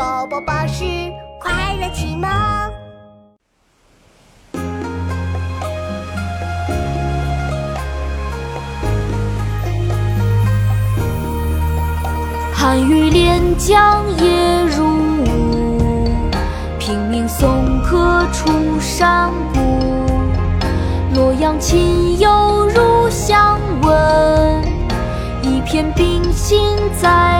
宝宝巴士快乐启蒙。寒雨连江夜入吴，平明送客出山谷。洛阳亲友如相问，一片冰心在